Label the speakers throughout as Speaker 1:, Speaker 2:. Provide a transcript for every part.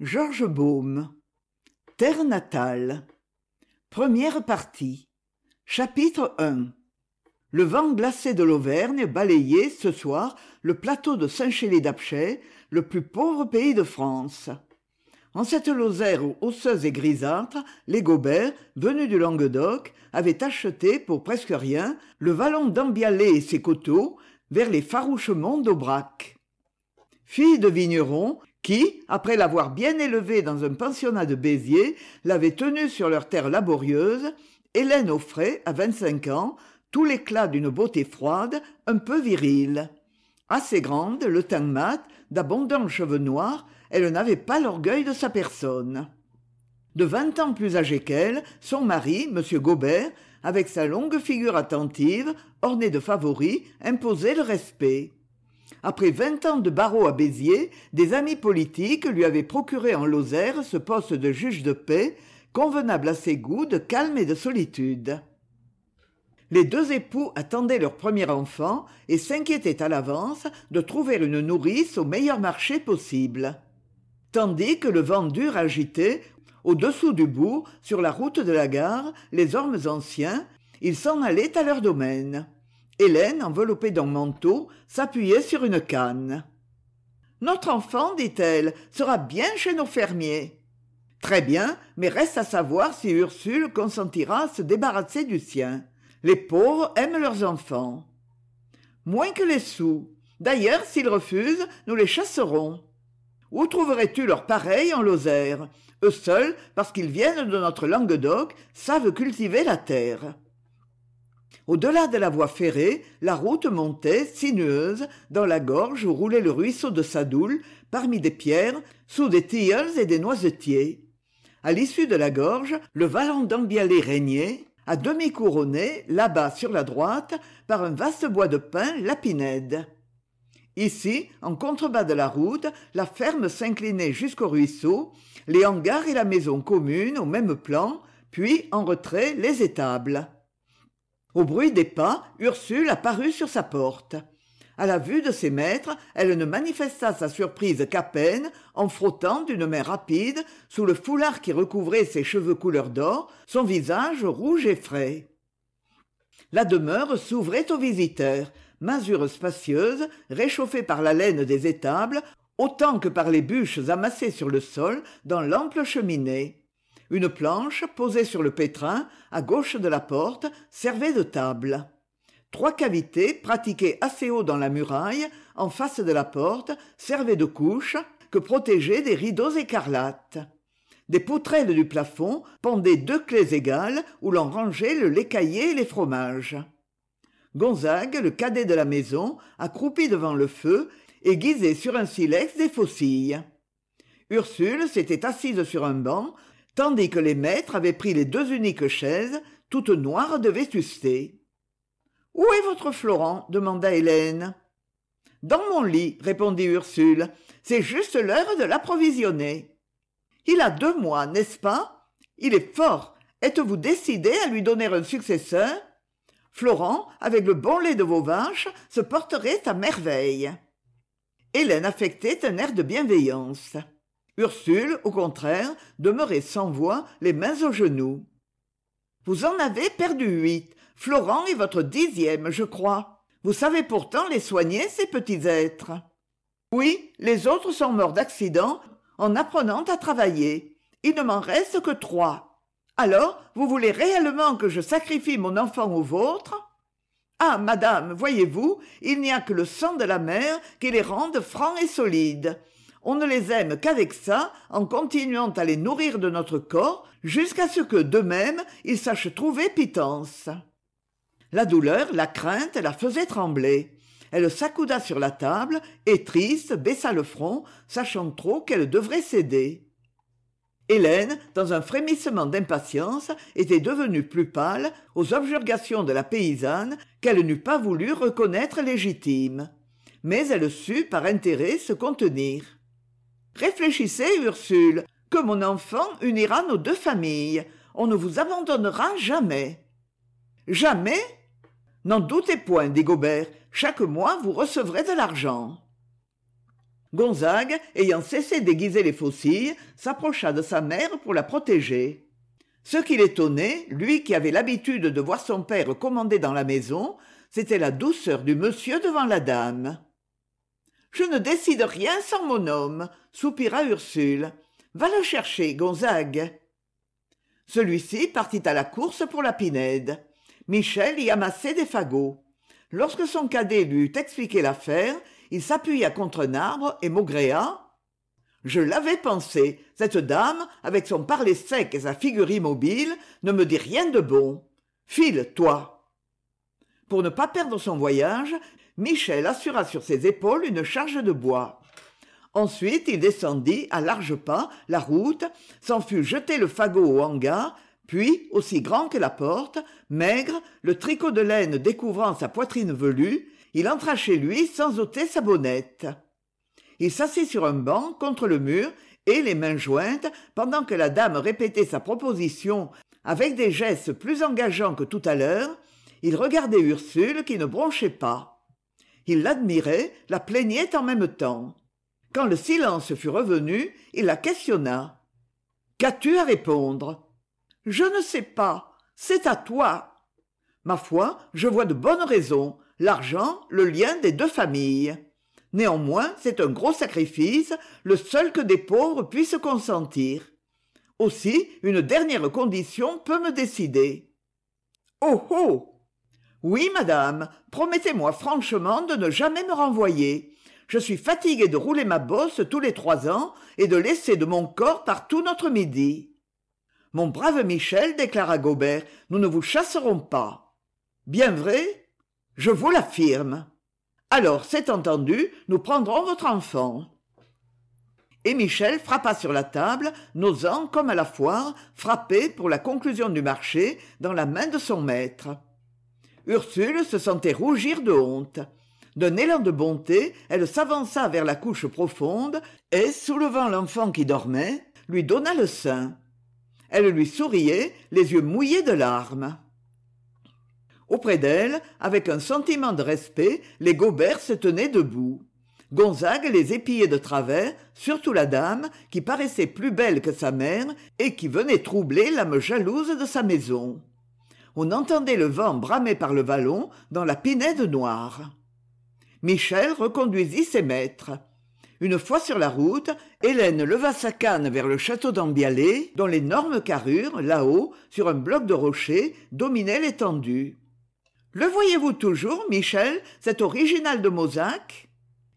Speaker 1: Georges Baume Terre natale Première partie Chapitre I Le vent glacé de l'Auvergne balayait, ce soir, le plateau de Saint-Chély-d'Apcher, le plus pauvre pays de France. En cette Lozère osseuse et grisâtre, les Gobert, venus du Languedoc, avaient acheté, pour presque rien, le vallon d'Ambialé et ses coteaux, vers les farouches monts d'Aubrac. Fille de vignerons, qui après l'avoir bien élevée dans un pensionnat de béziers l'avait tenue sur leur terre laborieuse hélène offrait à vingt-cinq ans tout l'éclat d'une beauté froide un peu virile. Assez grande le teint mat d'abondants cheveux noirs elle n'avait pas l'orgueil de sa personne. De vingt ans plus âgé qu'elle son mari m. Gobert avec sa longue figure attentive ornée de favoris imposait le respect après vingt ans de barreau à béziers des amis politiques lui avaient procuré en lozère ce poste de juge de paix convenable à ses goûts de calme et de solitude. Les deux époux attendaient leur premier enfant et s'inquiétaient à l'avance de trouver une nourrice au meilleur marché possible. Tandis que le vent dur agitait au-dessous du bourg sur la route de la gare les ormes anciens ils s'en allaient à leur domaine hélène enveloppée d'un manteau s'appuyait sur une canne notre enfant dit-elle sera bien chez nos fermiers très bien mais reste à savoir si ursule consentira à se débarrasser du sien. Les pauvres aiment leurs enfants moins que les sous. D'ailleurs s'ils refusent nous les chasserons où trouverais-tu leurs pareils en lozère? Eux seuls parce qu'ils viennent de notre languedoc savent cultiver la terre au-delà de la voie ferrée la route montait sinueuse dans la gorge où roulait le ruisseau de sadoul parmi des pierres sous des tilleuls et des noisetiers. À l'issue de la gorge le vallon d'ambialé régnait à demi couronné là-bas sur la droite par un vaste bois de pins lapinède. Ici en contrebas de la route la ferme s'inclinait jusqu'au ruisseau les hangars et la maison commune au même plan puis en retrait les étables au bruit des pas ursule apparut sur sa porte. À la vue de ses maîtres elle ne manifesta sa surprise qu'à peine en frottant d'une main rapide sous le foulard qui recouvrait ses cheveux couleur d'or son visage rouge et frais. La demeure s'ouvrait aux visiteurs masure spacieuse réchauffée par la laine des étables autant que par les bûches amassées sur le sol dans l'ample cheminée une planche posée sur le pétrin à gauche de la porte servait de table. Trois cavités pratiquées assez haut dans la muraille en face de la porte servaient de couches que protégeaient des rideaux écarlates. Des poutrelles du plafond pendaient deux clés égales où l'on rangeait le lait caillé et les fromages. Gonzague le cadet de la maison accroupi devant le feu aiguisait sur un silex des faucilles. Ursule s'était assise sur un banc tandis que les maîtres avaient pris les deux uniques chaises toutes noires de vétusté où est votre florent? demanda hélène dans mon lit répondit ursule c'est juste l'heure de l'approvisionner. Il a deux mois n'est-ce pas? Il est fort. Êtes-vous décidé à lui donner un successeur? Florent avec le bon lait de vos vaches se porterait à merveille hélène affectait un air de bienveillance ursule au contraire demeurait sans voix les mains aux genoux vous en avez perdu huit. Florent est votre dixième je crois. Vous savez pourtant les soigner ces petits êtres oui les autres sont morts d'accident en apprenant à travailler. Il ne m'en reste que trois. Alors vous voulez réellement que je sacrifie mon enfant au vôtre? Ah madame voyez-vous il n'y a que le sang de la mère qui les rende francs et solides on ne les aime qu'avec ça en continuant à les nourrir de notre corps jusqu'à ce que d'eux-mêmes ils sachent trouver pitance. La douleur la crainte la faisaient trembler. Elle s'accouda sur la table et triste baissa le front sachant trop qu'elle devrait céder. Hélène dans un frémissement d'impatience était devenue plus pâle aux objurgations de la paysanne qu'elle n'eût pas voulu reconnaître légitimes mais elle sut par intérêt se contenir réfléchissez ursule que mon enfant unira nos deux familles. On ne vous abandonnera jamais. Jamais? N'en doutez point dit gobert chaque mois vous recevrez de l'argent. Gonzague ayant cessé d'aiguiser les faucilles s'approcha de sa mère pour la protéger. Ce qui l'étonnait lui qui avait l'habitude de voir son père commander dans la maison c'était la douceur du monsieur devant la dame je ne décide rien sans mon homme soupira ursule. Va le chercher gonzague. Celui-ci partit à la course pour la pinède. Michel y amassait des fagots. Lorsque son cadet lui eut expliqué l'affaire il s'appuya contre un arbre et maugréa. Je l'avais pensé. Cette dame avec son parler sec et sa figure immobile ne me dit rien de bon. File toi. Pour ne pas perdre son voyage michel assura sur ses épaules une charge de bois. Ensuite il descendit à larges pas la route s'en fut jeter le fagot au hangar puis aussi grand que la porte maigre le tricot de laine découvrant sa poitrine velue il entra chez lui sans ôter sa bonnette. Il s'assit sur un banc contre le mur et les mains jointes pendant que la dame répétait sa proposition avec des gestes plus engageants que tout à l'heure il regardait ursule qui ne bronchait pas il l'admirait la plaignait en même temps. Quand le silence fut revenu il la questionna. Qu'as-tu à répondre? Je ne sais pas. C'est à toi. Ma foi je vois de bonnes raisons. L'argent le lien des deux familles. Néanmoins c'est un gros sacrifice le seul que des pauvres puissent consentir. Aussi une dernière condition peut me décider. Oh oh oui madame promettez-moi franchement de ne jamais me renvoyer. Je suis fatigué de rouler ma bosse tous les trois ans et de laisser de mon corps partout notre midi. Mon brave michel déclara gobert nous ne vous chasserons pas. Bien vrai? Je vous l'affirme. Alors c'est entendu nous prendrons votre enfant. Et michel frappa sur la table n'osant comme à la foire frapper pour la conclusion du marché dans la main de son maître ursule se sentait rougir de honte. D'un élan de bonté elle s'avança vers la couche profonde et soulevant l'enfant qui dormait lui donna le sein. Elle lui souriait les yeux mouillés de larmes. Auprès d'elle avec un sentiment de respect les gobert se tenaient debout. Gonzague les épiait de travers surtout la dame qui paraissait plus belle que sa mère et qui venait troubler l'âme jalouse de sa maison on entendait le vent bramer par le vallon dans la pinède noire. Michel reconduisit ses maîtres. Une fois sur la route hélène leva sa canne vers le château d'ambialé dont l'énorme carrure là-haut sur un bloc de rocher dominait l'étendue le voyez-vous toujours michel cet original de mozac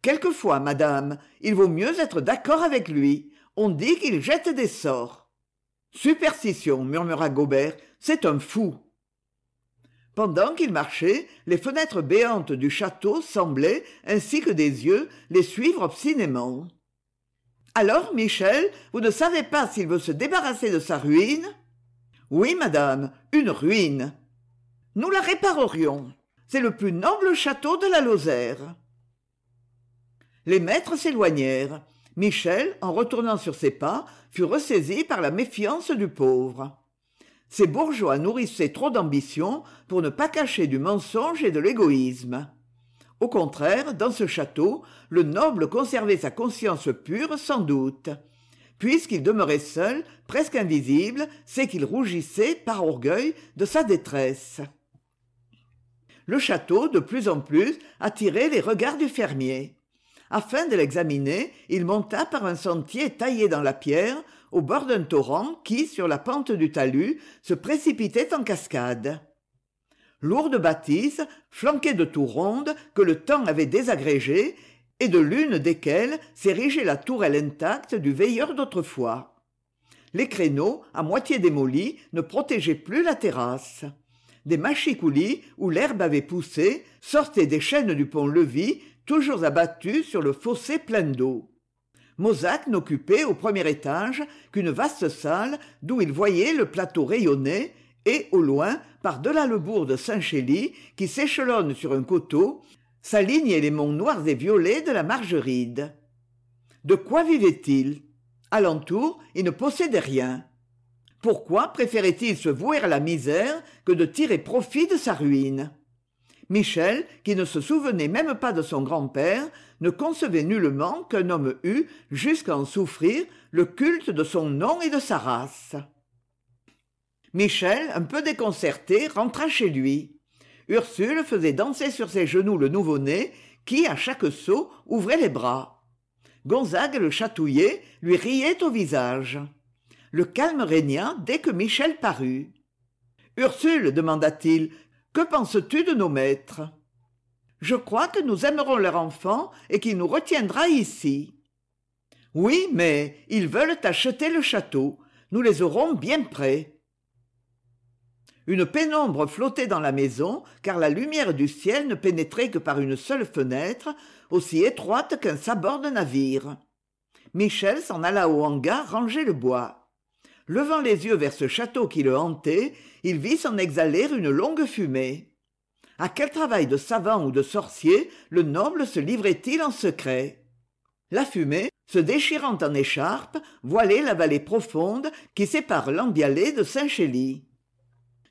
Speaker 1: quelquefois madame il vaut mieux être d'accord avec lui. On dit qu'il jette des sorts superstition murmura gobert c'est un fou pendant qu'il marchait les fenêtres béantes du château semblaient ainsi que des yeux les suivre obstinément. Alors michel vous ne savez pas s'il veut se débarrasser de sa ruine? Oui madame une ruine. Nous la réparerions. C'est le plus noble château de la lozère. Les maîtres s'éloignèrent. Michel en retournant sur ses pas fut ressaisi par la méfiance du pauvre ces bourgeois nourrissaient trop d'ambition pour ne pas cacher du mensonge et de l'égoïsme. Au contraire dans ce château le noble conservait sa conscience pure sans doute. Puisqu'il demeurait seul presque invisible c'est qu'il rougissait par orgueil de sa détresse. Le château de plus en plus attirait les regards du fermier. Afin de l'examiner il monta par un sentier taillé dans la pierre au bord d'un torrent qui sur la pente du talus se précipitait en cascade. Lourde bâtisse flanquée de tours rondes que le temps avait désagrégées et de l'une desquelles s'érigeait la tourelle intacte du veilleur d'autrefois. Les créneaux à moitié démolis ne protégeaient plus la terrasse. Des mâchicoulis où l'herbe avait poussé sortaient des chaînes du pont-levis toujours abattues sur le fossé plein d'eau mozac n'occupait au premier étage qu'une vaste salle d'où il voyait le plateau rayonner et au loin par delà le bourg de saint chély qui s'échelonne sur un coteau s'alignaient les monts noirs et violets de la margeride. De quoi vivait-il alentour il ne possédait rien. Pourquoi préférait il se vouer à la misère que de tirer profit de sa ruine? Michel qui ne se souvenait même pas de son grand-père ne concevait nullement qu'un homme eût jusqu'à en souffrir le culte de son nom et de sa race. Michel un peu déconcerté rentra chez lui. Ursule faisait danser sur ses genoux le nouveau-né qui à chaque saut ouvrait les bras. Gonzague le chatouillait lui riait au visage. Le calme régna dès que michel parut ursule demanda-t-il que penses-tu de nos maîtres? Je crois que nous aimerons leur enfant et qu'il nous retiendra ici. Oui mais ils veulent acheter le château. Nous les aurons bien près une pénombre flottait dans la maison car la lumière du ciel ne pénétrait que par une seule fenêtre aussi étroite qu'un sabord de navire. Michel s'en alla au hangar ranger le bois levant les yeux vers ce château qui le hantait il vit s'en exhaler une longue fumée. À quel travail de savant ou de sorcier le noble se livrait il en secret? La fumée se déchirant en écharpe voilait la vallée profonde qui sépare l'ambialé de saint chély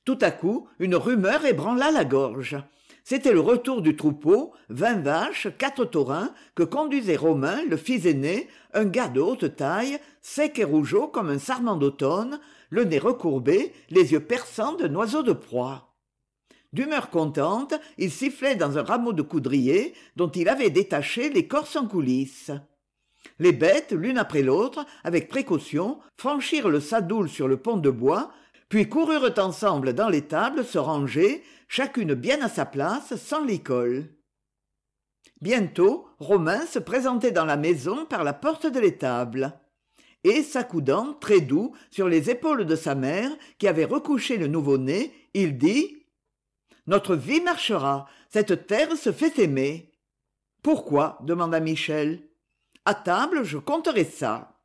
Speaker 1: tout à coup une rumeur ébranla la gorge c'était le retour du troupeau vingt vaches quatre taurins que conduisait romain le fils aîné un gars de haute taille sec et rougeau comme un sarment d'automne le nez recourbé les yeux perçants d'un oiseau de proie. D'humeur contente il sifflait dans un rameau de coudrier dont il avait détaché l'écorce en coulisses. Les bêtes l'une après l'autre avec précaution franchirent le sadoul sur le pont de bois puis coururent ensemble dans l'étable se ranger chacune bien à sa place sans l'école. Bientôt romain se présentait dans la maison par la porte de l'étable. Et s'accoudant très doux sur les épaules de sa mère qui avait recouché le nouveau-né il dit notre vie marchera cette terre se fait aimer pourquoi? demanda michel À table je compterai ça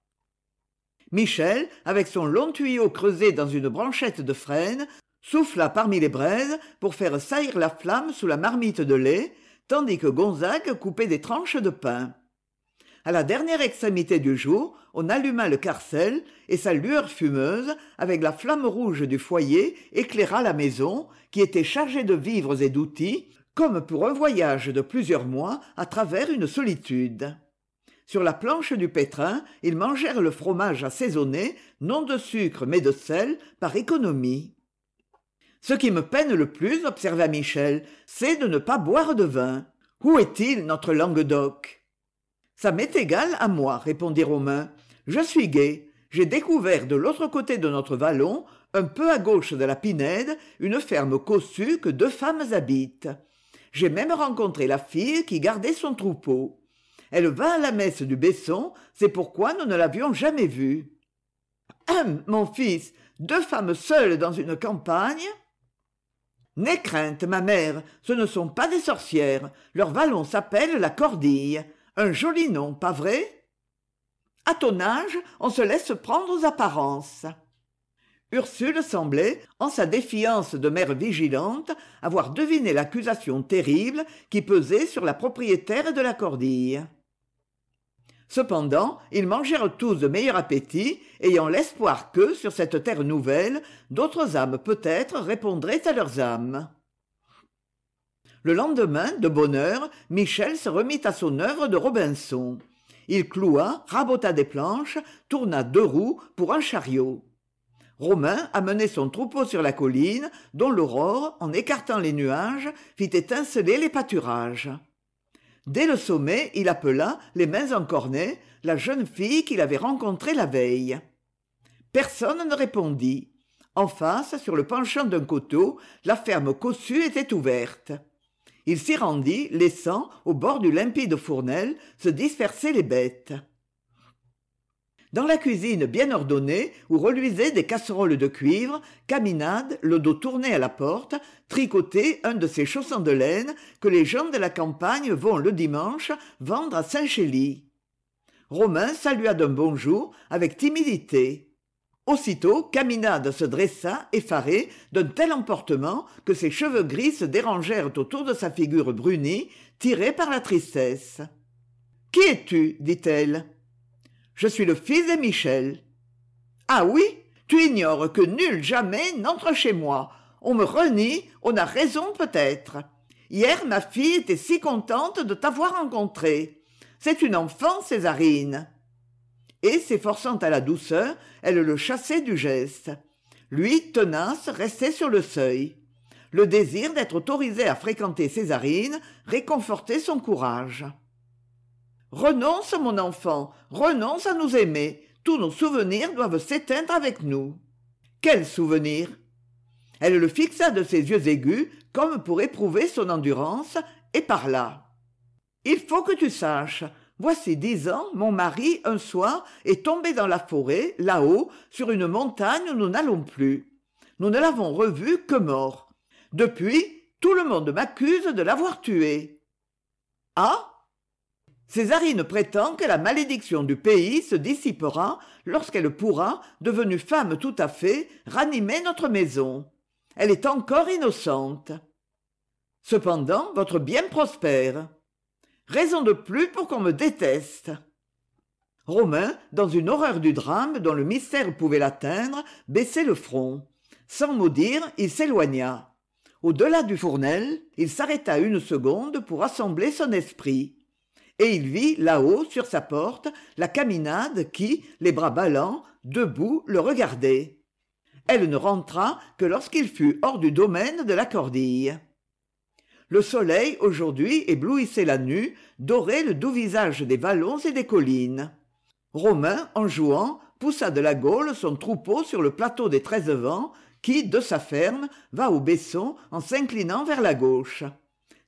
Speaker 1: michel avec son long tuyau creusé dans une branchette de frêne souffla parmi les braises pour faire saillir la flamme sous la marmite de lait tandis que gonzague coupait des tranches de pain. À la dernière extrémité du jour on alluma le carcel et sa lueur fumeuse avec la flamme rouge du foyer éclaira la maison qui était chargée de vivres et d'outils comme pour un voyage de plusieurs mois à travers une solitude sur la planche du pétrin ils mangèrent le fromage assaisonné non de sucre mais de sel par économie ce qui me peine le plus observa michel c'est de ne pas boire de vin. Où est-il notre languedoc ça m'est égal à moi répondit romain je suis gai. J'ai découvert de l'autre côté de notre vallon un peu à gauche de la pinède une ferme cossue que deux femmes habitent. J'ai même rencontré la fille qui gardait son troupeau elle va à la messe du besson c'est pourquoi nous ne l'avions jamais vue. Hum mon fils deux femmes seules dans une campagne? N'aie crainte ma mère ce ne sont pas des sorcières. Leur vallon s'appelle la cordille. Un joli nom pas vrai? À ton âge on se laisse prendre aux apparences ursule semblait en sa défiance de mère vigilante avoir deviné l'accusation terrible qui pesait sur la propriétaire de la cordille. Cependant ils mangèrent tous de meilleur appétit ayant l'espoir que sur cette terre nouvelle d'autres âmes peut-être répondraient à leurs âmes. Le lendemain de bonne heure michel se remit à son œuvre de robinson. Il cloua rabota des planches tourna deux roues pour un chariot romain amenait son troupeau sur la colline dont l'aurore en écartant les nuages fit étinceler les pâturages. Dès le sommet il appela les mains encornées la jeune fille qu'il avait rencontrée la veille. Personne ne répondit. En face sur le penchant d'un coteau la ferme cossue était ouverte. Il s'y rendit laissant au bord du limpide fournel se disperser les bêtes dans la cuisine bien ordonnée où reluisaient des casseroles de cuivre caminade le dos tourné à la porte tricotait un de ces chaussons de laine que les gens de la campagne vont le dimanche vendre à saint chély romain salua d'un bonjour avec timidité. Aussitôt caminade se dressa effaré d'un tel emportement que ses cheveux gris se dérangèrent autour de sa figure brunie tirée par la tristesse qui es-tu? dit-elle je suis le fils de michel. Ah oui tu ignores que nul jamais n'entre chez moi. On me renie on a raison peut-être. Hier ma fille était si contente de t'avoir rencontré. C'est une enfant césarine. Et s'efforçant à la douceur elle le chassait du geste. Lui tenace restait sur le seuil. Le désir d'être autorisé à fréquenter césarine réconfortait son courage renonce mon enfant renonce à nous aimer. Tous nos souvenirs doivent s'éteindre avec nous. Quels souvenirs elle le fixa de ses yeux aigus comme pour éprouver son endurance et parla. Il faut que tu saches voici dix ans mon mari un soir est tombé dans la forêt là-haut sur une montagne où nous n'allons plus. Nous ne l'avons revu que mort. Depuis tout le monde m'accuse de l'avoir tué. Ah césarine prétend que la malédiction du pays se dissipera lorsqu'elle pourra devenue femme tout à fait ranimer notre maison. Elle est encore innocente. Cependant votre bien prospère. Raison de plus pour qu'on me déteste. Romain dans une horreur du drame dont le mystère pouvait l'atteindre baissait le front. Sans mot dire il s'éloigna. Au delà du fournel il s'arrêta une seconde pour rassembler son esprit et il vit là-haut sur sa porte la caminade qui les bras ballants debout le regardait. Elle ne rentra que lorsqu'il fut hors du domaine de la cordille. Le soleil aujourd'hui éblouissait la nue dorait le doux visage des vallons et des collines. Romain en jouant poussa de la gaule son troupeau sur le plateau des treize vents qui de sa ferme va au besson en s'inclinant vers la gauche.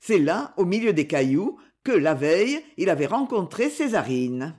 Speaker 1: C'est là au milieu des cailloux que la veille il avait rencontré césarine